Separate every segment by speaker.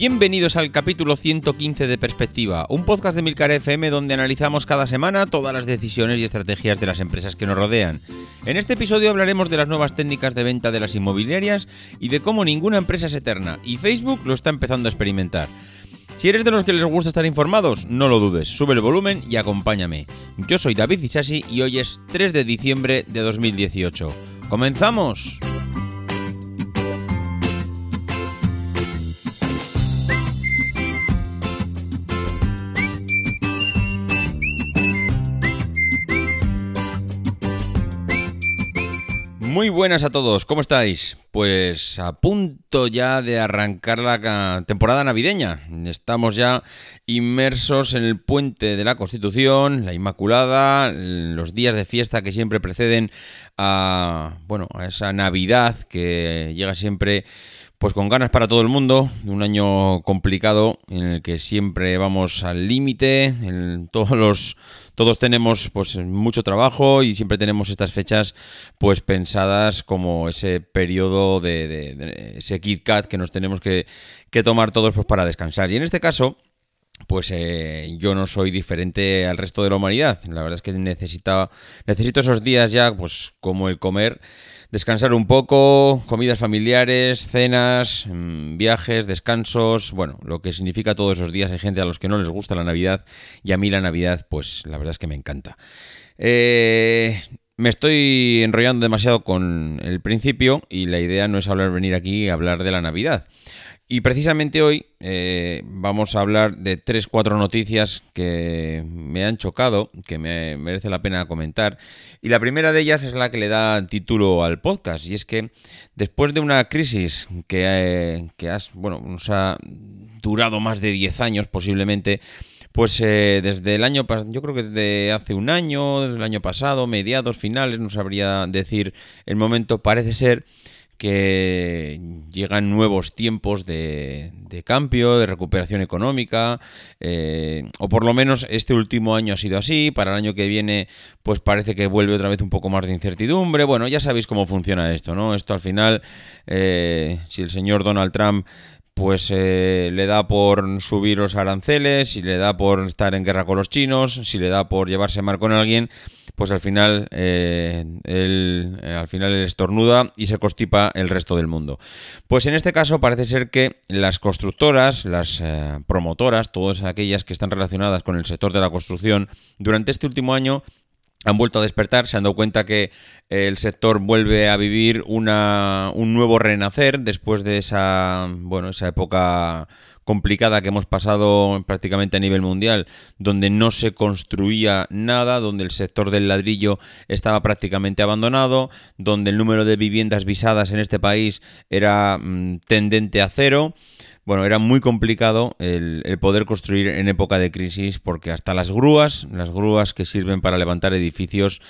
Speaker 1: Bienvenidos al capítulo 115 de Perspectiva, un podcast de Milcar FM donde analizamos cada semana todas las decisiones y estrategias de las empresas que nos rodean. En este episodio hablaremos de las nuevas técnicas de venta de las inmobiliarias y de cómo ninguna empresa es eterna, y Facebook lo está empezando a experimentar. Si eres de los que les gusta estar informados, no lo dudes, sube el volumen y acompáñame. Yo soy David Isasi y hoy es 3 de diciembre de 2018. ¡Comenzamos! Muy buenas a todos, ¿cómo estáis? Pues a punto ya de arrancar la temporada navideña. Estamos ya inmersos en el puente de la Constitución, la Inmaculada, los días de fiesta que siempre preceden a, bueno, a esa Navidad que llega siempre pues con ganas para todo el mundo, un año complicado en el que siempre vamos al límite, todos los todos tenemos pues mucho trabajo y siempre tenemos estas fechas pues pensadas como ese periodo de, ese Kit Kat que nos tenemos que, tomar todos pues para descansar. Y en este caso, pues eh, yo no soy diferente al resto de la humanidad. La verdad es que necesito esos días ya, pues como el comer descansar un poco, comidas familiares, cenas, mm, viajes, descansos, bueno, lo que significa todos esos días. Hay gente a los que no les gusta la Navidad y a mí la Navidad, pues la verdad es que me encanta. Eh, me estoy enrollando demasiado con el principio y la idea no es hablar, venir aquí a hablar de la Navidad. Y precisamente hoy eh, vamos a hablar de tres, cuatro noticias que me han chocado, que me merece la pena comentar. Y la primera de ellas es la que le da título al podcast. Y es que después de una crisis que, eh, que has, bueno, nos ha durado más de 10 años posiblemente, pues eh, desde el año pasado, yo creo que desde hace un año, desde el año pasado, mediados, finales, no sabría decir el momento, parece ser que llegan nuevos tiempos de, cambio, de recuperación económica, eh, o por lo menos este último año ha sido así, para el año que viene pues parece que vuelve otra vez un poco más de incertidumbre, bueno, ya sabéis cómo funciona esto, ¿no? Esto al final, eh, si el señor Donald Trump pues eh, le da por subir los aranceles, si le da por estar en guerra con los chinos, si le da por llevarse mal con alguien, pues al final, eh, eh, al final él estornuda y se constipa el resto del mundo. Pues en este caso parece ser que las constructoras, las eh, promotoras, todas aquellas que están relacionadas con el sector de la construcción, durante este último año han vuelto a despertar, se han dado cuenta que el sector vuelve a vivir una, un nuevo renacer después de esa, bueno, esa época complicada que hemos pasado prácticamente a nivel mundial, donde no se construía nada, donde el sector del ladrillo estaba prácticamente abandonado, donde el número de viviendas visadas en este país era mm, tendente a cero. Bueno, era muy complicado el, poder construir en época de crisis porque hasta las grúas, las grúas que sirven para levantar edificios,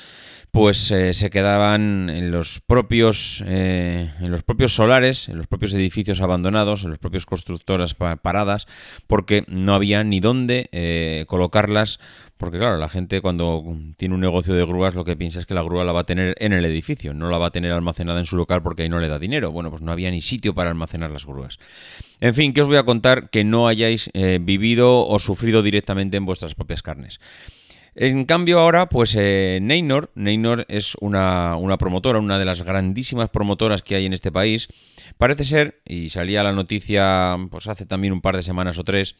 Speaker 1: pues eh, se quedaban en los propios eh, en los propios solares, en los propios edificios abandonados, en las propias constructoras paradas, porque no había ni dónde eh, colocarlas, porque claro, la gente cuando tiene un negocio de grúas lo que piensa es que la grúa la va a tener en el edificio, no la va a tener almacenada en su local porque ahí no le da dinero. Bueno, pues no había ni sitio para almacenar las grúas. En fin, que os voy a contar que no hayáis vivido o sufrido directamente en vuestras propias carnes. En cambio ahora, pues eh, Neynor, Neynor es una, una, promotora, una de las grandísimas promotoras que hay en este país. Parece ser, y salía la noticia pues hace también un par de semanas o tres,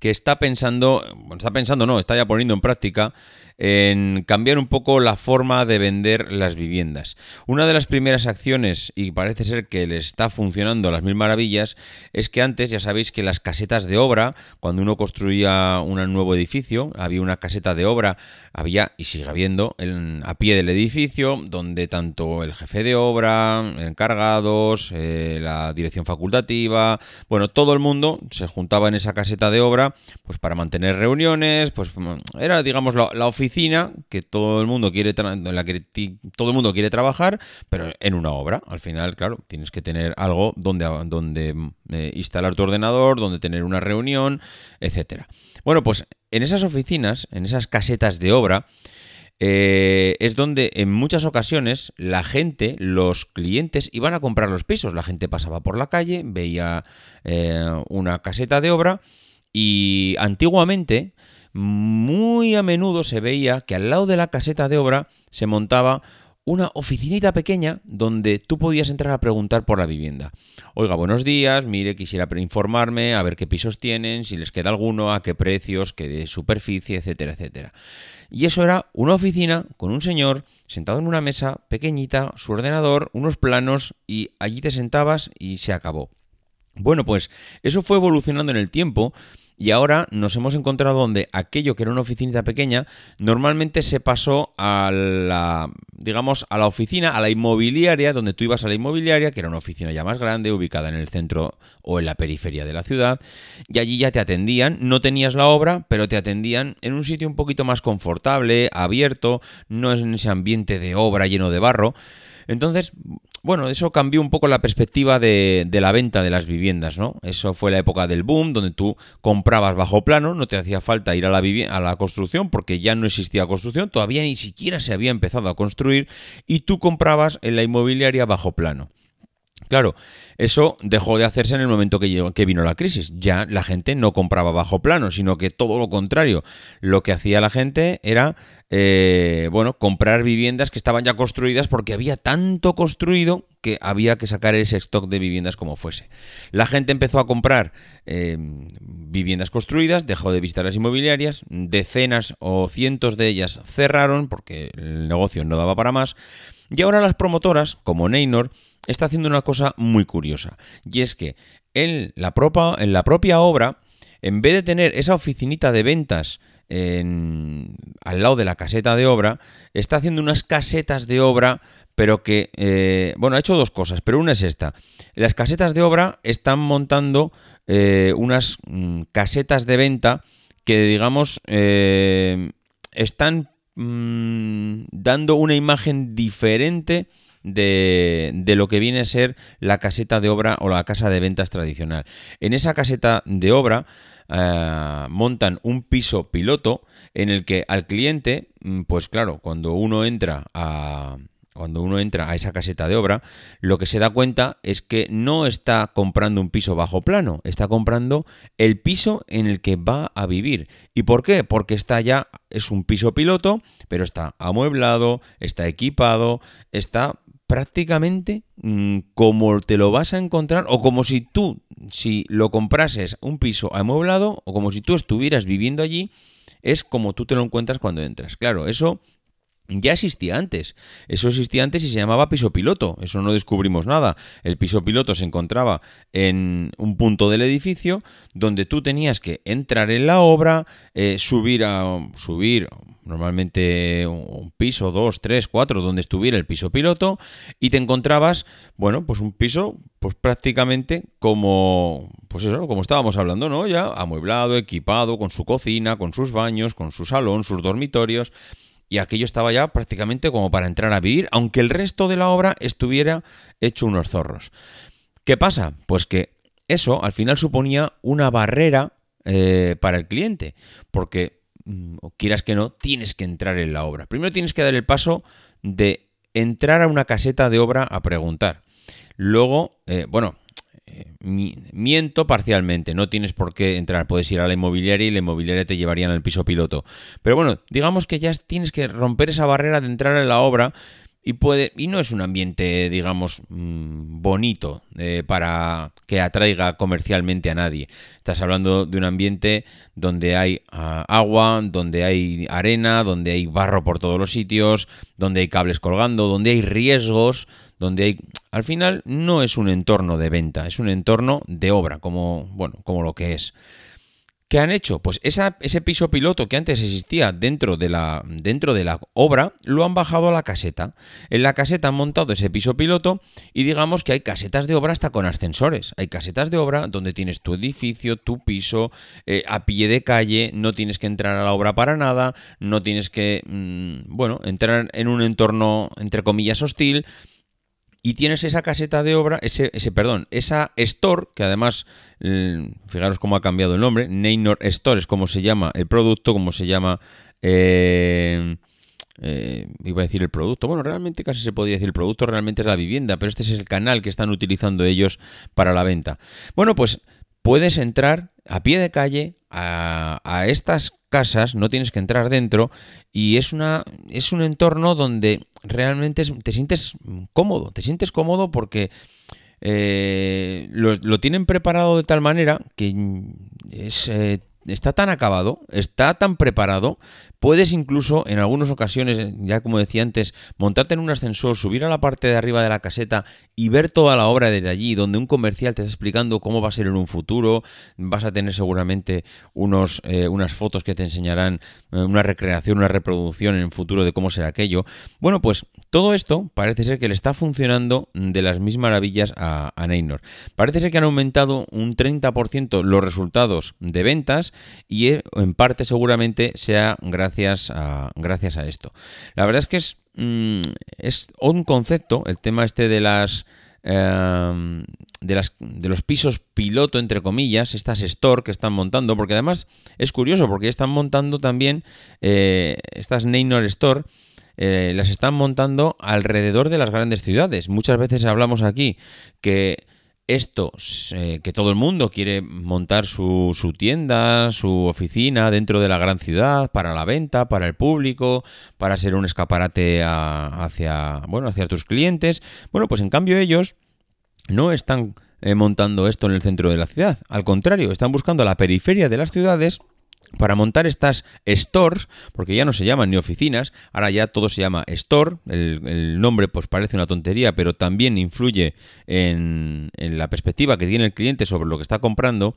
Speaker 1: que está pensando, está pensando no, está ya poniendo en práctica en cambiar un poco la forma de vender las viviendas. Una de las primeras acciones, y parece ser que le está funcionando a las mil maravillas, es que antes ya sabéis que las casetas de obra, cuando uno construía un nuevo edificio, había una caseta de obra, había y sigue habiendo en, a pie del edificio, donde tanto el jefe de obra, encargados, eh, la dirección facultativa, bueno, todo el mundo se juntaba en esa caseta de obra, pues para mantener reuniones, pues era digamos la oficina que todo el mundo quiere en la que todo el mundo quiere trabajar, pero en una obra. Al final, claro, tienes que tener algo donde, donde eh, instalar tu ordenador, donde tener una reunión, etcétera. Bueno, pues en esas oficinas, en esas casetas de obra, eh, es donde en muchas ocasiones la gente, los clientes, iban a comprar los pisos. La gente pasaba por la calle, veía eh, una caseta de obra y antiguamente muy a menudo se veía que al lado de la caseta de obra se montaba una oficinita pequeña donde tú podías entrar a preguntar por la vivienda. Oiga, buenos días, mire, quisiera informarme, a ver qué pisos tienen, si les queda alguno, a qué precios, qué de superficie, etcétera, etcétera. Y eso era una oficina con un señor sentado en una mesa pequeñita, su ordenador, unos planos y allí te sentabas y se acabó. Bueno, pues eso fue evolucionando en el tiempo y ahora nos hemos encontrado donde aquello que era una oficinita pequeña normalmente se pasó a la, digamos, a la oficina, a la inmobiliaria, donde tú ibas a la inmobiliaria, que era una oficina ya más grande, ubicada en el centro o en la periferia de la ciudad, y allí ya te atendían, no tenías la obra, pero te atendían en un sitio un poquito más confortable, abierto, no en ese ambiente de obra lleno de barro. Entonces, bueno, eso cambió un poco la perspectiva de, la venta de las viviendas, ¿no? Eso fue la época del boom, donde tú comprabas bajo plano, no te hacía falta ir a la, a la construcción, porque ya no existía construcción, todavía ni siquiera se había empezado a construir, y tú comprabas en la inmobiliaria bajo plano. Claro, eso dejó de hacerse en el momento que, vino la crisis. Ya la gente no compraba bajo plano, sino que todo lo contrario. Lo que hacía la gente era eh, bueno, comprar viviendas que estaban ya construidas porque había tanto construido que había que sacar ese stock de viviendas como fuese. La gente empezó a comprar eh, viviendas construidas, dejó de visitar las inmobiliarias, decenas o cientos de ellas cerraron porque el negocio no daba para más. Y ahora las promotoras, como Neynor, está haciendo una cosa muy curiosa. Y es que en la, en la propia obra, en vez de tener esa oficinita de ventas al lado de la caseta de obra, está haciendo unas casetas de obra, pero que, eh, bueno, ha hecho dos cosas, pero una es esta. Las casetas de obra están montando eh, unas mm, casetas de venta que, digamos, eh, están mm, dando una imagen diferente de, lo que viene a ser la caseta de obra o la casa de ventas tradicional. En esa caseta de obra eh, montan un piso piloto en el que al cliente, mm, pues claro, cuando uno entra a cuando uno entra a esa caseta de obra, lo que se da cuenta es que no está comprando un piso bajo plano, está comprando el piso en el que va a vivir. ¿Y por qué? Porque está ya, es un piso piloto, pero está amueblado, está equipado, está prácticamente mm, como te lo vas a encontrar o como si tú, si lo comprases un piso amueblado o como si tú estuvieras viviendo allí, es como tú te lo encuentras cuando entras. Claro, eso ya existía antes. Eso existía antes y se llamaba piso piloto. Eso no descubrimos nada. El piso piloto se encontraba en un punto del edificio donde tú tenías que entrar en la obra, eh, subir a subir normalmente un piso, dos, tres, cuatro, donde estuviera el piso piloto, y te encontrabas, bueno, pues un piso, pues prácticamente como, pues eso, como estábamos hablando, ¿no? Ya amueblado, equipado, con su cocina, con sus baños, con su salón, sus dormitorios. y aquello estaba ya prácticamente como para entrar a vivir, aunque el resto de la obra estuviera hecho unos zorros. ¿Qué pasa? Pues que eso al final suponía una barrera eh, para el cliente, porque mm, quieras que no, tienes que entrar en la obra. Primero tienes que dar el paso de entrar a una caseta de obra a preguntar. Luego, eh, bueno, eh, miento parcialmente, no tienes por qué entrar, puedes ir a la inmobiliaria y la inmobiliaria te llevarían al piso piloto. Pero bueno, digamos que ya tienes que romper esa barrera de entrar en la obra y no es un ambiente digamos mm, bonito eh, para que atraiga comercialmente a nadie. Estás hablando de un ambiente donde hay ah, agua donde hay arena donde hay barro por todos los sitios donde hay cables colgando donde hay riesgos donde hay al final no es un entorno de venta es un entorno de obra como bueno como lo que es ¿Qué han hecho? Pues ese piso piloto que antes existía dentro de, la, dentro de la obra, lo han bajado a la caseta. En la caseta han montado ese piso piloto y digamos que hay casetas de obra hasta con ascensores. Hay casetas de obra donde tienes tu edificio, tu piso, eh, a pie de calle, no tienes que entrar a la obra para nada, no tienes que, mm, bueno, entrar en un entorno, entre comillas, hostil y tienes esa caseta de obra, ese, ese perdón, esa store, que además, fijaros cómo ha cambiado el nombre, Neynor Store es como se llama el producto, como se llama, eh, eh, iba a decir el producto, bueno, realmente casi se podría decir el producto, realmente es la vivienda, pero este es el canal que están utilizando ellos para la venta. Bueno, pues puedes entrar a pie de calle a, a estas casas, no tienes que entrar dentro y es, una, es un entorno donde realmente te sientes cómodo, te sientes cómodo porque eh, lo, tienen preparado de tal manera que es, eh, está tan acabado, está tan preparado Puedes incluso, en algunas ocasiones, ya como decía antes, montarte en un ascensor, subir a la parte de arriba de la caseta y ver toda la obra desde allí, donde un comercial te está explicando cómo va a ser en un futuro, vas a tener seguramente unos, eh, unas fotos que te enseñarán eh, una recreación, una reproducción en el futuro de cómo será aquello. Bueno, pues todo esto parece ser que le está funcionando de las mismas maravillas a, a Neynor. Parece ser que han aumentado un 30% los resultados de ventas y eh, en parte seguramente sea gracias gracias a, gracias a esto. La verdad es que es, mm, es un concepto, el tema este de las... Em, de, las, de los pisos piloto, entre comillas, estas store que están montando, porque además es curioso, porque están montando también eh, estas Neynor Store, eh, las están montando alrededor de las grandes ciudades. Muchas veces hablamos aquí que esto, que todo el mundo quiere montar su, su, tienda, su oficina dentro de la gran ciudad para la venta, para el público, para ser un escaparate hacia, bueno, hacia tus clientes. Bueno, pues en cambio ellos no están eh, montando esto en el centro de la ciudad. Al contrario, están buscando la periferia de las ciudades para montar estas stores, porque ya no se llaman ni oficinas, ahora ya todo se llama store, el, nombre pues parece una tontería, pero también influye en, la perspectiva que tiene el cliente sobre lo que está comprando.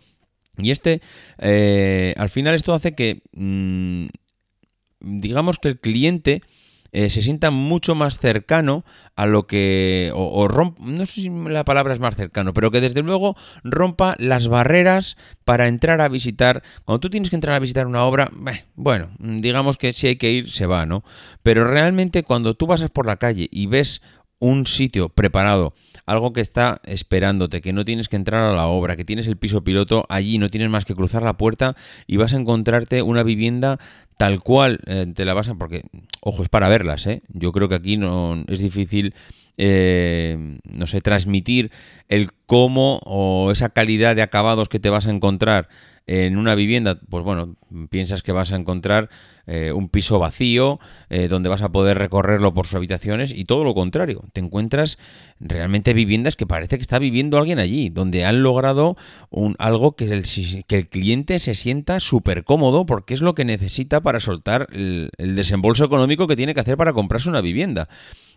Speaker 1: Y este, eh, al final esto hace que, mm, digamos que el cliente eh, se sienta mucho más cercano a lo que, o, no sé si la palabra es más cercano, pero que desde luego rompa las barreras para entrar a visitar. Cuando tú tienes que entrar a visitar una obra, bueno, digamos que si hay que ir, se va, ¿no? Pero realmente cuando tú pasas por la calle y ves un sitio preparado, algo que está esperándote, que no tienes que entrar a la obra, que tienes el piso piloto allí, no tienes más que cruzar la puerta y vas a encontrarte una vivienda tal cual eh, te la vas a... Porque, ojo, es para verlas, ¿eh? Yo creo que aquí no es difícil, eh, no sé, transmitir el cómo o esa calidad de acabados que te vas a encontrar en una vivienda, pues bueno, piensas que vas a encontrar eh, un piso vacío eh, donde vas a poder recorrerlo por sus habitaciones y todo lo contrario, te encuentras realmente viviendas que parece que está viviendo alguien allí, donde han logrado un, algo que el, cliente se sienta súper cómodo porque es lo que necesita para soltar el, el desembolso económico que tiene que hacer para comprarse una vivienda.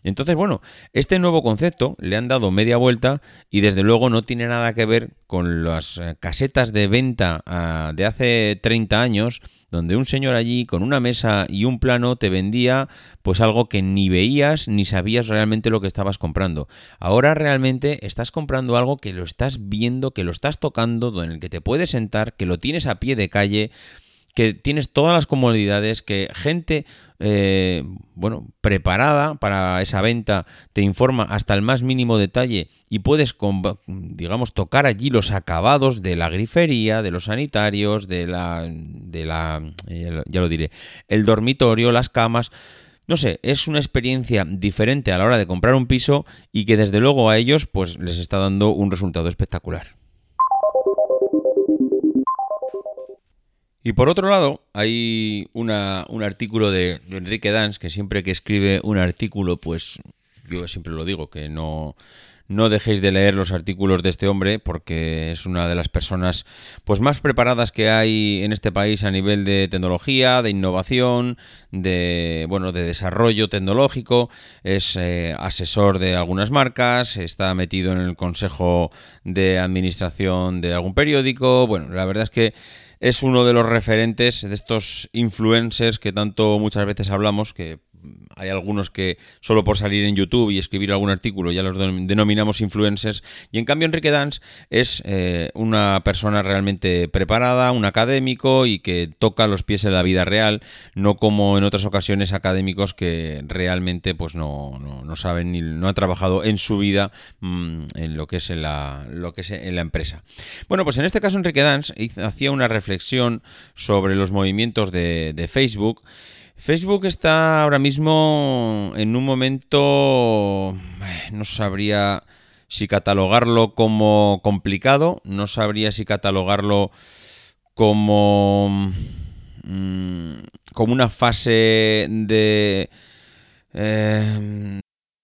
Speaker 1: Entonces, bueno, este nuevo concepto le han dado media vuelta y desde luego no tiene nada que ver con las eh, casetas de venta ah, de hace 30 años, donde un señor allí con una mesa y un plano te vendía pues algo que ni veías ni sabías realmente lo que estabas comprando. Ahora realmente estás comprando algo que lo estás viendo, que lo estás tocando, en el que te puedes sentar, que lo tienes a pie de calle, que tienes todas las comodidades, que gente eh, bueno, preparada para esa venta, te informa hasta el más mínimo detalle y puedes, digamos, tocar allí los acabados de la grifería, de los sanitarios, de la, la, ya lo diré, el dormitorio, las camas. No sé, es una experiencia diferente a la hora de comprar un piso y que desde luego a ellos pues les está dando un resultado espectacular. Y por otro lado, hay una, un artículo de, Enrique Dans, que siempre que escribe un artículo, pues yo siempre lo digo, que no, no dejéis de leer los artículos de este hombre porque es una de las personas pues más preparadas que hay en este país a nivel de tecnología, de innovación, de bueno, de desarrollo tecnológico, es eh, asesor de algunas marcas, está metido en el consejo de administración de algún periódico, bueno, la verdad es que es uno de los referentes de estos influencers que tanto muchas veces hablamos, que hay algunos que solo por salir en YouTube y escribir algún artículo ya los denominamos influencers. Y en cambio Enrique Dance es eh, una persona realmente preparada, un académico y que toca los pies en la vida real, no como en otras ocasiones académicos que realmente pues no, no, saben ni no han trabajado en su vida mm, en lo que es en la, lo que es en la empresa. Bueno, pues en este caso Enrique Dance hacía una reflexión sobre los movimientos de, de Facebook Facebook está ahora mismo en un momento, eh, no sabría si catalogarlo como complicado, no sabría si catalogarlo como, mm, como una fase de...
Speaker 2: Eh,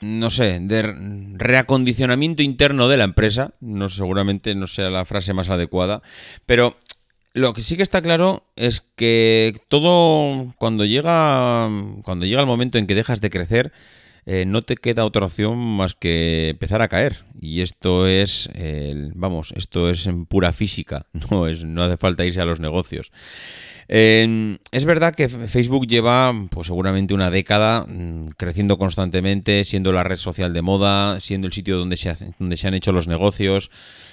Speaker 1: No sé, de reacondicionamiento interno de la empresa, no seguramente no sea la frase más adecuada, pero lo que sí que está claro es que todo cuando llega cuando llega el momento en que dejas de crecer eh, no te queda otra opción más que empezar a caer. Y esto es vamos esto es en pura física no es no hace falta irse a los negocios es verdad que Facebook lleva pues seguramente una década mm, creciendo constantemente, siendo la red social de moda, siendo el sitio donde se, donde se han hecho los negocios,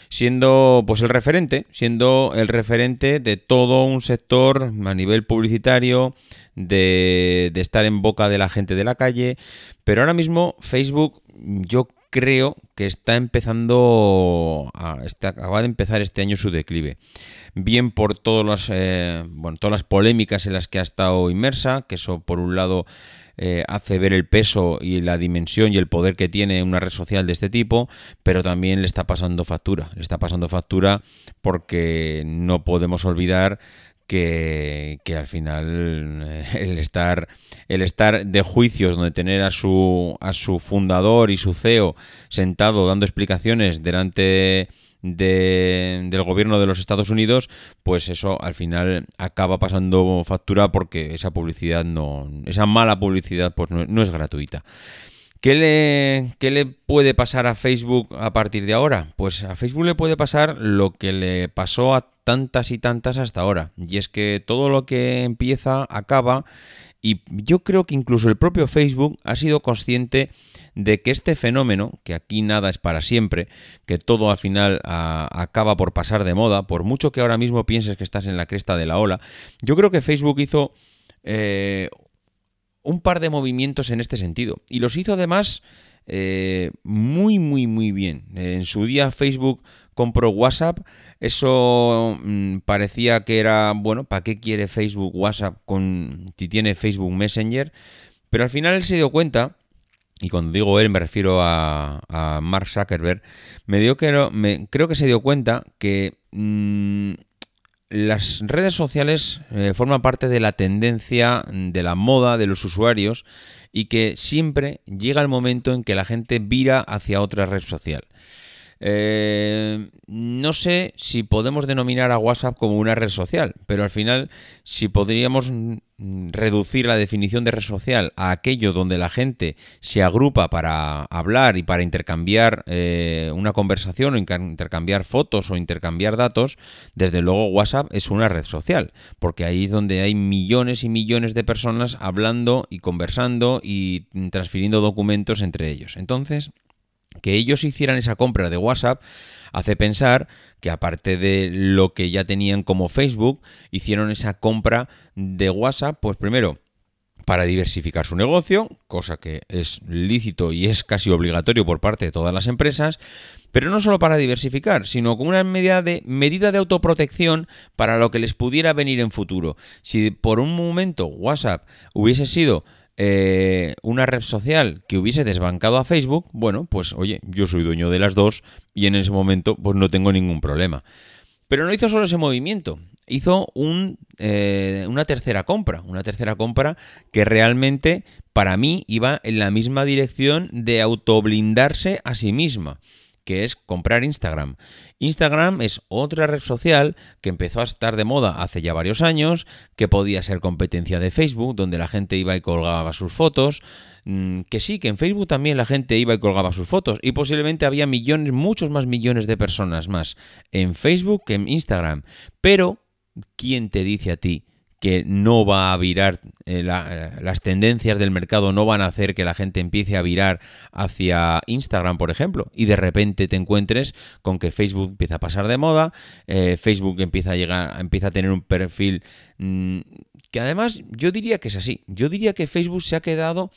Speaker 1: siendo pues el referente, siendo el referente de todo un sector a nivel publicitario, de, de estar en boca de la gente de la calle, pero ahora mismo Facebook yo creo que está empezando, a, está, acaba de empezar este año su declive. Bien por todas las, eh, bueno, todas las polémicas en las que ha estado inmersa, que eso por un lado eh, hace ver el peso y la dimensión y el poder que tiene una red social de este tipo, pero también le está pasando factura. Le está pasando factura porque no podemos olvidar que, que, al final eh, el estar, el estar de juicios donde tener a su, a su fundador y su CEO sentado dando explicaciones delante de, del gobierno de los Estados Unidos, pues eso al final acaba pasando factura porque esa publicidad no, esa mala publicidad pues no, no es gratuita. ¿Qué le, ¿Qué le, puede pasar a Facebook a partir de ahora? Pues a Facebook le puede pasar lo que le pasó a tantas y tantas hasta ahora. Y es que todo lo que empieza acaba y yo creo que incluso el propio Facebook ha sido consciente de que este fenómeno, que aquí nada es para siempre, que todo al final acaba por pasar de moda, por mucho que ahora mismo pienses que estás en la cresta de la ola, yo creo que Facebook hizo eh, un par de movimientos en este sentido. Y los hizo además eh, muy, muy, muy bien. En su día Facebook compró WhatsApp eso mm, parecía que era, bueno, ¿para qué quiere Facebook WhatsApp con, si tiene Facebook Messenger? Pero al final él se dio cuenta y cuando digo él me refiero a, Mark Zuckerberg, me dio que, me, creo que se dio cuenta que mm, las redes sociales eh, forman parte de la tendencia, de la moda de los usuarios y que siempre llega el momento en que la gente vira hacia otra red social. Eh, no sé si podemos denominar a WhatsApp como una red social, pero al final, si podríamos reducir la definición de red social a aquello donde la gente se agrupa para hablar y para intercambiar eh, una conversación o intercambiar fotos o intercambiar datos, desde luego WhatsApp es una red social, porque ahí es donde hay millones y millones de personas hablando y conversando y transfiriendo documentos entre ellos. Entonces, que ellos hicieran esa compra de WhatsApp hace pensar que aparte de lo que ya tenían como Facebook, hicieron esa compra de WhatsApp, pues primero para diversificar su negocio, cosa que es lícito y es casi obligatorio por parte de todas las empresas, pero no solo para diversificar, sino como una medida de, medida de autoprotección para lo que les pudiera venir en futuro. Si por un momento WhatsApp hubiese sido eh, una red social que hubiese desbancado a Facebook, bueno, pues oye, yo soy dueño de las dos y en ese momento pues no tengo ningún problema. Pero no hizo solo ese movimiento, hizo eh, una tercera compra, una tercera compra que realmente para mí iba en la misma dirección de autoblindarse a sí misma que es comprar Instagram. Instagram es otra red social que empezó a estar de moda hace ya varios años, que podía ser competencia de Facebook, donde la gente iba y colgaba sus fotos, mm, que sí, que en Facebook también la gente iba y colgaba sus fotos, y posiblemente había millones, muchos más millones de personas más en Facebook que en Instagram. Pero, ¿quién te dice a ti? Que no va a virar, eh, las tendencias del mercado no van a hacer que la gente empiece a virar hacia Instagram, por ejemplo, y de repente te encuentres con que Facebook empieza a pasar de moda, eh, Facebook empieza a llegar, empieza a tener un perfil mm, que además yo diría que es así, yo diría que Facebook se ha quedado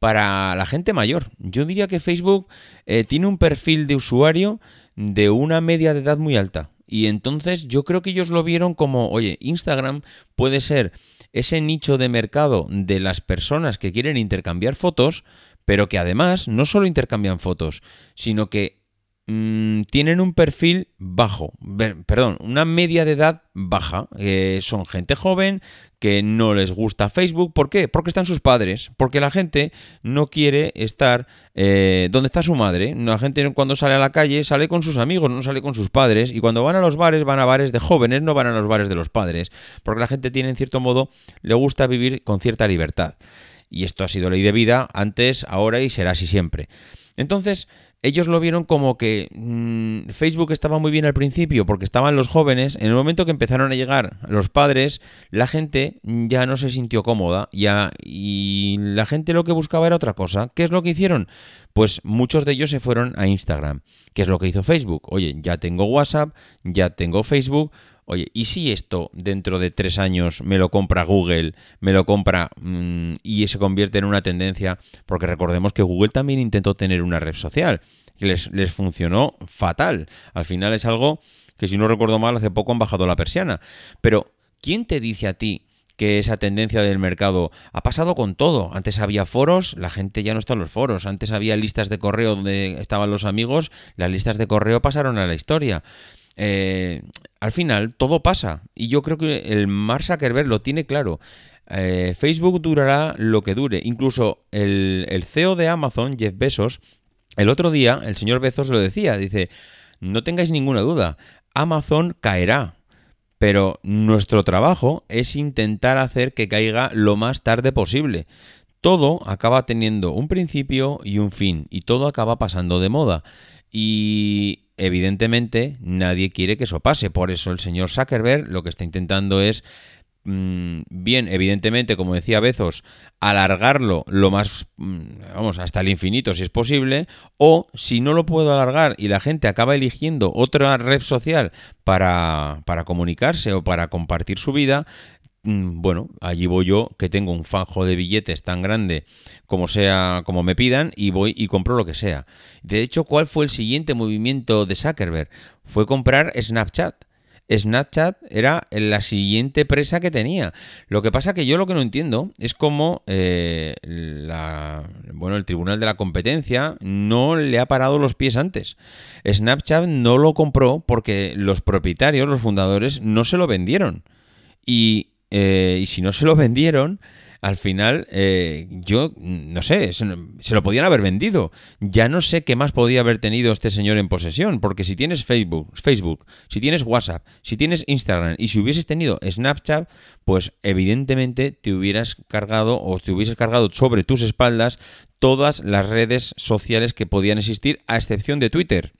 Speaker 1: para la gente mayor, yo diría que Facebook eh, tiene un perfil de usuario de una media de edad muy alta. Y entonces yo creo que ellos lo vieron como, oye, Instagram puede ser ese nicho de mercado de las personas que quieren intercambiar fotos, pero que además no solo intercambian fotos, sino que Mm, tienen un perfil bajo, perdón, una media de edad baja. son gente joven que no les gusta Facebook. ¿Por qué? Porque están sus padres. Porque la gente no quiere estar eh, donde está su madre. La gente cuando sale a la calle sale con sus amigos, no sale con sus padres. Y cuando van a los bares, van a bares de jóvenes, no van a los bares de los padres. Porque la gente tiene, en cierto modo, le gusta vivir con cierta libertad. Y esto ha sido ley de vida antes, ahora y será así siempre. Entonces, ellos lo vieron como que mm, Facebook estaba muy bien al principio porque estaban los jóvenes. En el momento que empezaron a llegar los padres, la gente ya no se sintió cómoda ya, y la gente lo que buscaba era otra cosa. ¿Qué es lo que hicieron? Pues muchos de ellos se fueron a Instagram. ¿Qué es lo que hizo Facebook? Oye, ya tengo WhatsApp, ya tengo Facebook. Oye, ¿y si esto dentro de tres años me lo compra Google, me lo compra mm, y se convierte en una tendencia? Porque recordemos que Google también intentó tener una red social y les, les funcionó fatal. Al final es algo que si no recuerdo mal hace poco han bajado la persiana. Pero, ¿quién te dice a ti que esa tendencia del mercado ha pasado con todo. Antes había foros, la gente ya no está en los foros. Antes había listas de correo donde estaban los amigos, las listas de correo pasaron a la historia. Eh, al final todo pasa. Y yo creo que el Mark Zuckerberg lo tiene claro. Eh, Facebook durará lo que dure. Incluso el, el, CEO de Amazon, Jeff Bezos, el otro día, el señor Bezos lo decía, dice, no tengáis ninguna duda, Amazon caerá. Pero nuestro trabajo es intentar hacer que caiga lo más tarde posible. Todo acaba teniendo un principio y un fin, y todo acaba pasando de moda. Y evidentemente nadie quiere que eso pase. Por eso el señor Zuckerberg lo que está intentando es, mm, bien, evidentemente, como decía Bezos, alargarlo lo más, mm, vamos, hasta el infinito si es posible, o si no lo puedo alargar y la gente acaba eligiendo otra red social para, para comunicarse o para compartir su vida, bueno, allí voy yo, que tengo un fajo de billetes tan grande como sea, como me pidan, y voy y compro lo que sea. De hecho, ¿cuál fue el siguiente movimiento de Zuckerberg? Fue comprar Snapchat. Snapchat era la siguiente presa que tenía. Lo que pasa que yo lo que no entiendo es cómo eh, bueno, el Tribunal de la Competencia no le ha parado los pies antes. Snapchat no lo compró porque los propietarios, los fundadores, no se lo vendieron. Y, eh, y si no se lo vendieron, al final, eh, yo no sé, se, lo podían haber vendido. Ya no sé qué más podía haber tenido este señor en posesión, porque si tienes Facebook, Facebook, si tienes WhatsApp, si tienes Instagram y si hubieses tenido Snapchat, pues evidentemente te hubieras cargado o te hubieses cargado sobre tus espaldas todas las redes sociales que podían existir, a excepción de Twitter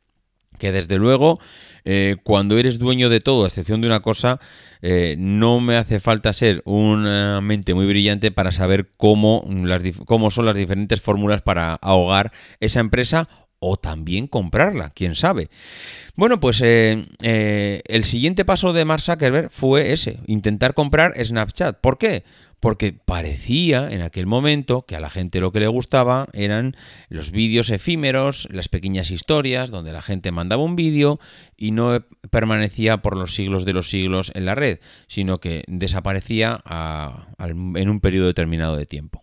Speaker 1: que desde luego eh, cuando eres dueño de todo, a excepción de una cosa, eh, no me hace falta ser una mente muy brillante para saber cómo, las, cómo son las diferentes fórmulas para ahogar esa empresa o también comprarla, quién sabe. Bueno, pues eh, el siguiente paso de Mark Zuckerberg fue ese, intentar comprar Snapchat. ¿Por qué? Porque parecía en aquel momento que a la gente lo que le gustaba eran los vídeos efímeros, las pequeñas historias, donde la gente mandaba un vídeo y no permanecía por los siglos de los siglos en la red, sino que desaparecía en un periodo determinado de tiempo.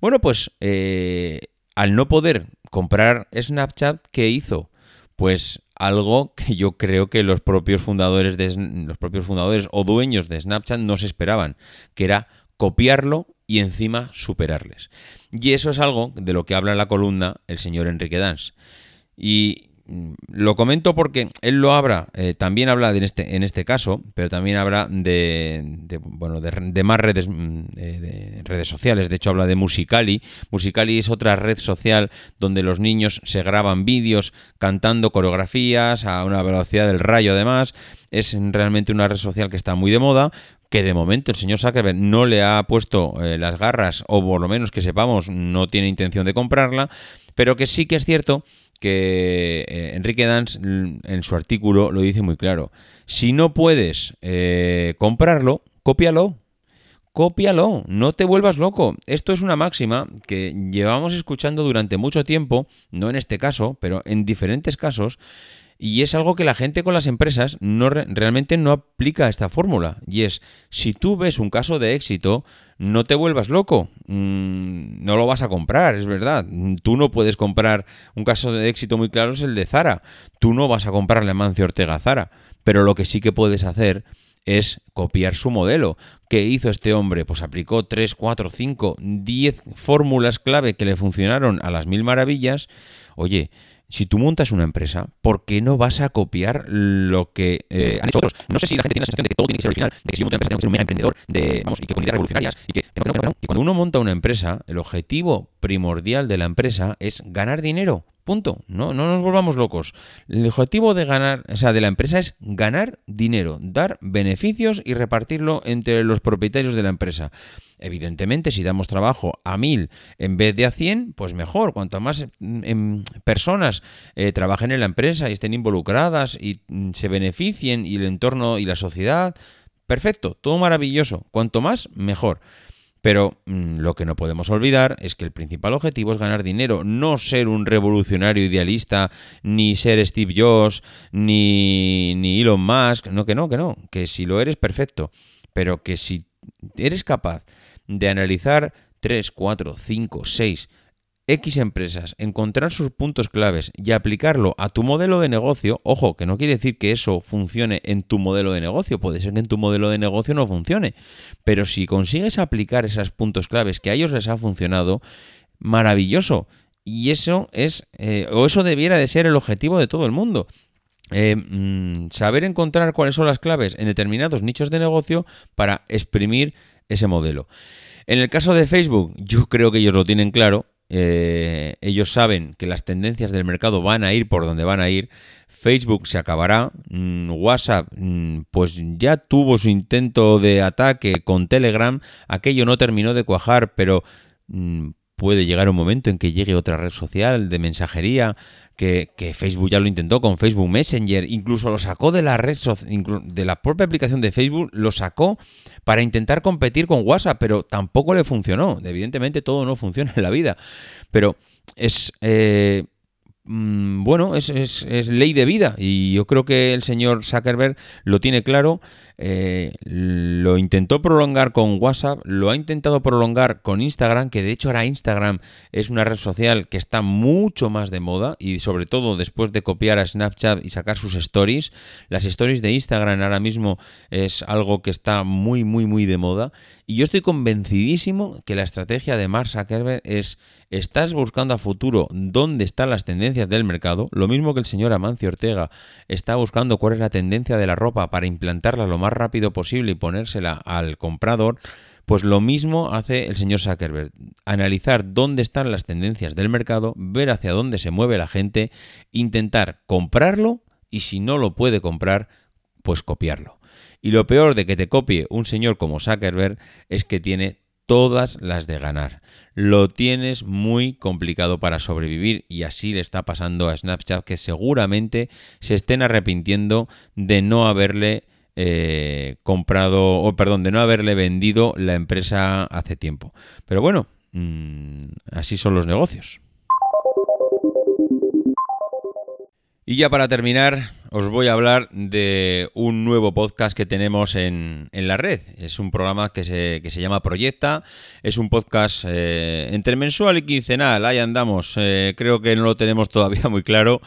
Speaker 1: Bueno, pues eh, al no poder comprar Snapchat, ¿qué hizo? Pues algo que yo creo que los propios fundadores de los propios fundadores o dueños de Snapchat no se esperaban, que era copiarlo y encima superarles. Y eso es algo de lo que habla en la columna el señor Enrique Dans. Y mm, lo comento porque él lo habla, eh, también habla de este, en este caso, pero también habla de, bueno, de, más redes, mm, de redes sociales. De hecho, habla de Musicali. Musicali es otra red social donde los niños se graban vídeos cantando coreografías a una velocidad del rayo, además. Es realmente una red social que está muy de moda, que de momento el señor Zuckerberg no le ha puesto eh, las garras, o por lo menos que sepamos, no tiene intención de comprarla, pero que sí que es cierto que eh, Enrique Dance mm, en su artículo lo dice muy claro. Si no puedes eh, comprarlo, cópialo. Cópialo, no te vuelvas loco. Esto es una máxima que llevamos escuchando durante mucho tiempo, no en este caso, pero en diferentes casos, y es algo que la gente con las empresas no realmente no aplica esta fórmula. Y es, si tú ves un caso de éxito, no te vuelvas loco. Mm, no lo vas a comprar, es verdad. Tú no puedes comprar un caso de éxito muy claro es el de Zara. Tú no vas a comprarle a Mancio Ortega Zara. Pero lo que sí que puedes hacer es copiar su modelo. ¿Qué hizo este hombre? Pues aplicó 3, 4, 5, 10 fórmulas clave que le funcionaron a las mil maravillas. Oye, si tú montas una empresa, ¿por qué no vas a copiar lo que eh, han hecho otros? No sé si la gente tiene la sensación de que todo tiene que ser original, de que si yo una empresa tengo que ser un emprendedor, de, vamos, y que con ideas revolucionarias, y que, que cuando uno monta una empresa, el objetivo primordial de la empresa es ganar dinero. Punto. No, no nos volvamos locos. El objetivo de ganar, o sea, de la empresa es ganar dinero, dar beneficios y repartirlo entre los propietarios de la empresa. Evidentemente, si damos trabajo a mil en vez de a cien, pues mejor. Cuanto más mm, em, personas eh, trabajen en la empresa y estén involucradas y mm, se beneficien y el entorno y la sociedad, perfecto, todo maravilloso. Cuanto más, mejor. Pero mm, lo que no podemos olvidar es que el principal objetivo es ganar dinero, no ser un revolucionario idealista, ni ser Steve Jobs, ni, ni Elon Musk, no que no, que no, que si lo eres, perfecto, pero que si eres capaz de analizar 3, 4, 5, 6, X empresas, encontrar sus puntos claves y aplicarlo a tu modelo de negocio, ojo, que no quiere decir que eso funcione en tu modelo de negocio, puede ser que en tu modelo de negocio no funcione, pero si consigues aplicar esos puntos claves que a ellos les ha funcionado, maravilloso. Y eso es, eh, o eso debiera de ser el objetivo de todo el mundo. Eh, mm, saber encontrar cuáles son las claves en determinados nichos de negocio para exprimir ese modelo. En el caso de Facebook, yo creo que ellos lo tienen claro. Eh, ellos saben que las tendencias del mercado van a ir por donde van a ir. Facebook se acabará. Mm, WhatsApp, mm, pues ya tuvo su intento de ataque con Telegram. Aquello no terminó de cuajar, pero mm, puede llegar un momento en que llegue otra red social de mensajería que, Facebook ya lo intentó con Facebook Messenger, incluso lo sacó de la red de la propia aplicación de Facebook, lo sacó para intentar competir con WhatsApp, pero tampoco le funcionó. Evidentemente todo no funciona en la vida, pero es... Eh, mm, bueno, es, ley de vida y yo creo que el señor Zuckerberg lo tiene claro. Eh, lo intentó prolongar con WhatsApp, lo ha intentado prolongar con Instagram, que de hecho ahora Instagram es una red social que está mucho más de moda y sobre todo después de copiar a Snapchat y sacar sus stories, las stories de Instagram ahora mismo es algo que está muy, muy, muy de moda. Y yo estoy convencidísimo que la estrategia de Mark Zuckerberg es estás buscando a futuro dónde están las tendencias del mercado, lo mismo que el señor Amancio Ortega está buscando cuál es la tendencia de la ropa para implantarla lo más rápido posible y ponérsela al comprador, pues lo mismo hace el señor Zuckerberg, analizar dónde están las tendencias del mercado, ver hacia dónde se mueve la gente, intentar comprarlo y si no lo puede comprar, pues copiarlo. Y lo peor de que te copie un señor como Zuckerberg es que tiene todas las de ganar lo tienes muy complicado para sobrevivir y así le está pasando a Snapchat que seguramente se estén arrepintiendo de no haberle eh, comprado o perdón de no haberle vendido la empresa hace tiempo pero bueno mm, así son los negocios y ya para terminar os voy a hablar de un nuevo podcast que tenemos en, la red. Es un programa que se, que se llama Proyecta. Es un podcast eh, entre mensual y quincenal. Ahí andamos. Eh, creo que no lo tenemos todavía muy claro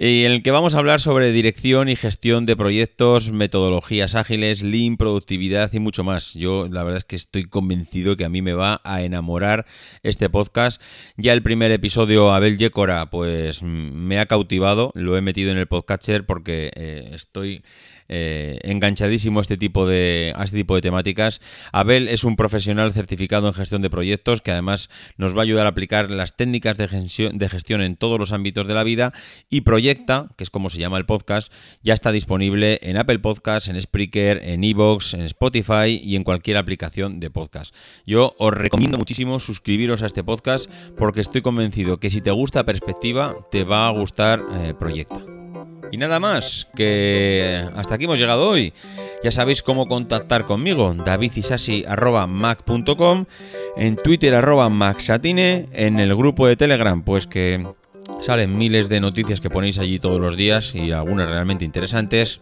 Speaker 1: en el que vamos a hablar sobre dirección y gestión de proyectos, metodologías ágiles, lean, productividad y mucho más. Yo la verdad es que estoy convencido que a mí me va a enamorar este podcast. Ya el primer episodio, Abel Yecora, pues me ha cautivado, lo he metido en el podcatcher porque eh, estoy eh, enganchadísimo a este, tipo de, a este tipo de temáticas. Abel es un profesional certificado en gestión de proyectos que además nos va a ayudar a aplicar las técnicas de gestión, de gestión en todos los ámbitos de la vida y Proyecta, que es como se llama el podcast, ya está disponible en Apple Podcasts, en Spreaker, en Evox, en Spotify y en cualquier aplicación de podcast. Yo os recomiendo muchísimo suscribiros a este podcast porque estoy convencido que si te gusta Perspectiva, te va a gustar eh, Proyecta. Y nada más, que hasta aquí hemos llegado hoy. Ya sabéis cómo contactar conmigo, davidisasi.mac.com, en Twitter arroba maxatine, en el grupo de Telegram, pues que salen miles de noticias que ponéis allí todos los días y algunas realmente interesantes.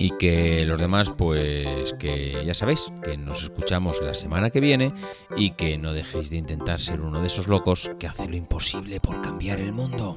Speaker 1: Y que los demás, pues que ya sabéis, que nos escuchamos la semana que viene y que no dejéis de intentar ser uno de esos locos que hace lo imposible por cambiar el mundo.